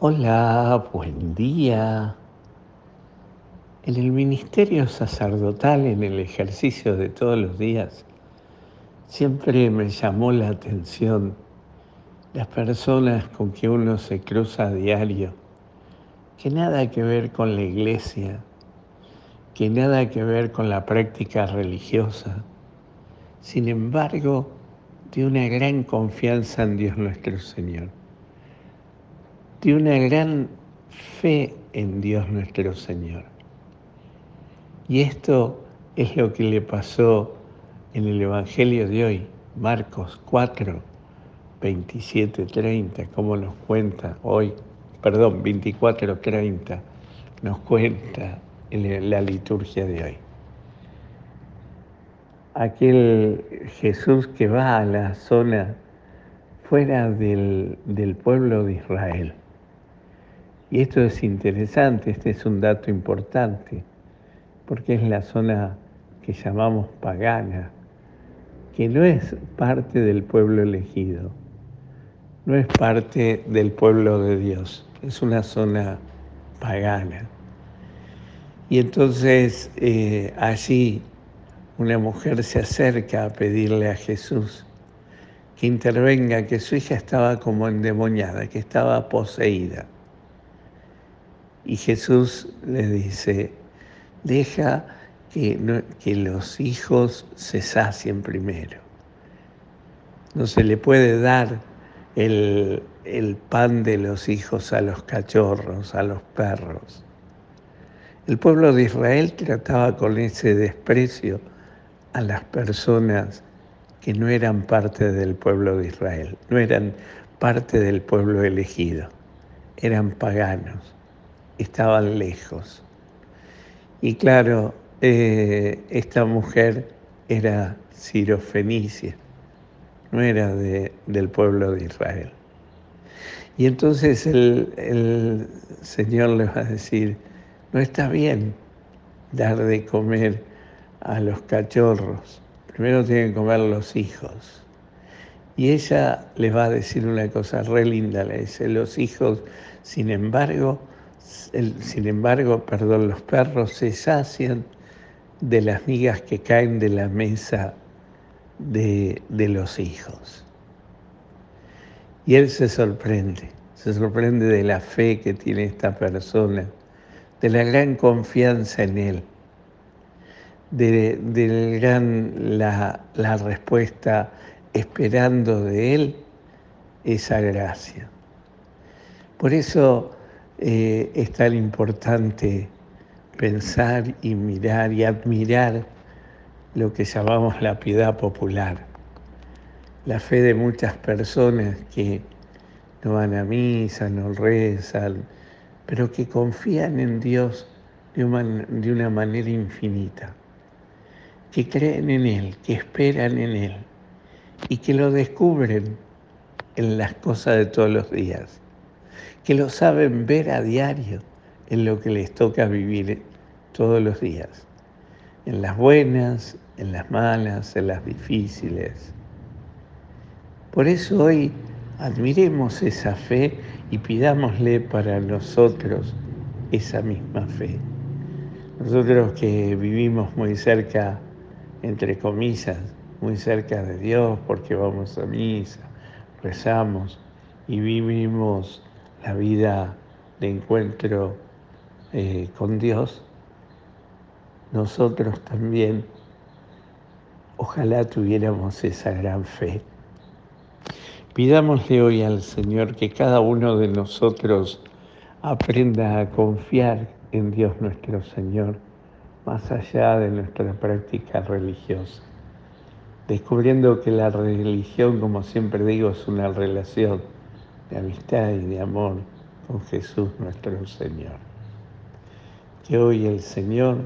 Hola, buen día. En el ministerio sacerdotal, en el ejercicio de todos los días, siempre me llamó la atención las personas con que uno se cruza a diario, que nada que ver con la iglesia, que nada que ver con la práctica religiosa, sin embargo, de una gran confianza en Dios nuestro Señor de una gran fe en Dios nuestro Señor. Y esto es lo que le pasó en el Evangelio de hoy, Marcos 4, 27, 30, como nos cuenta hoy, perdón, 24, 30, nos cuenta en la liturgia de hoy. Aquel Jesús que va a la zona fuera del, del pueblo de Israel y esto es interesante, este es un dato importante, porque es la zona que llamamos pagana, que no es parte del pueblo elegido, no es parte del pueblo de Dios, es una zona pagana. Y entonces eh, allí una mujer se acerca a pedirle a Jesús que intervenga, que su hija estaba como endemoniada, que estaba poseída. Y Jesús le dice, deja que, los hijos se sacien primero. No se le puede dar el, el pan de los hijos a los cachorros, a los perros. El pueblo de Israel trataba con ese desprecio a las personas que no eran parte del pueblo de Israel, no eran parte del pueblo elegido, eran paganos estaban lejos. Y claro, eh, esta mujer era sirofenicia, no era del pueblo de Israel. Y entonces el, el Señor le va a decir, no está bien dar de comer a los cachorros, primero tienen que comer los hijos. Y ella le va a decir una cosa re linda, le dice, los hijos, sin embargo, sin embargo, perdón, los perros se sacian de las migas que caen de la mesa de, de los hijos. Y él se sorprende, se sorprende de la fe que tiene esta persona, de la gran confianza en él, de, de gran, la, la respuesta esperando de él esa gracia. Por eso eh, es tan importante pensar y mirar y admirar lo que llamamos la piedad popular, la fe de muchas personas que no van a misa, no rezan, pero que confían en Dios de una manera infinita, que creen en Él, que esperan en Él y que lo descubren en las cosas de todos los días que lo saben ver a diario en lo que les toca vivir todos los días, en las buenas, en las malas, en las difíciles. Por eso hoy admiremos esa fe y pidámosle para nosotros esa misma fe. Nosotros que vivimos muy cerca, entre comillas, muy cerca de Dios porque vamos a misa, rezamos y vivimos la vida de encuentro eh, con Dios, nosotros también ojalá tuviéramos esa gran fe. Pidámosle hoy al Señor que cada uno de nosotros aprenda a confiar en Dios nuestro Señor, más allá de nuestra práctica religiosa, descubriendo que la religión, como siempre digo, es una relación de amistad y de amor con Jesús nuestro Señor. Que hoy el Señor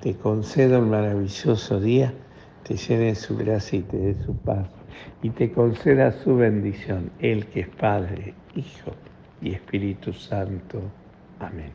te conceda un maravilloso día, te llene su gracia y te dé su paz, y te conceda su bendición, Él que es Padre, Hijo y Espíritu Santo. Amén.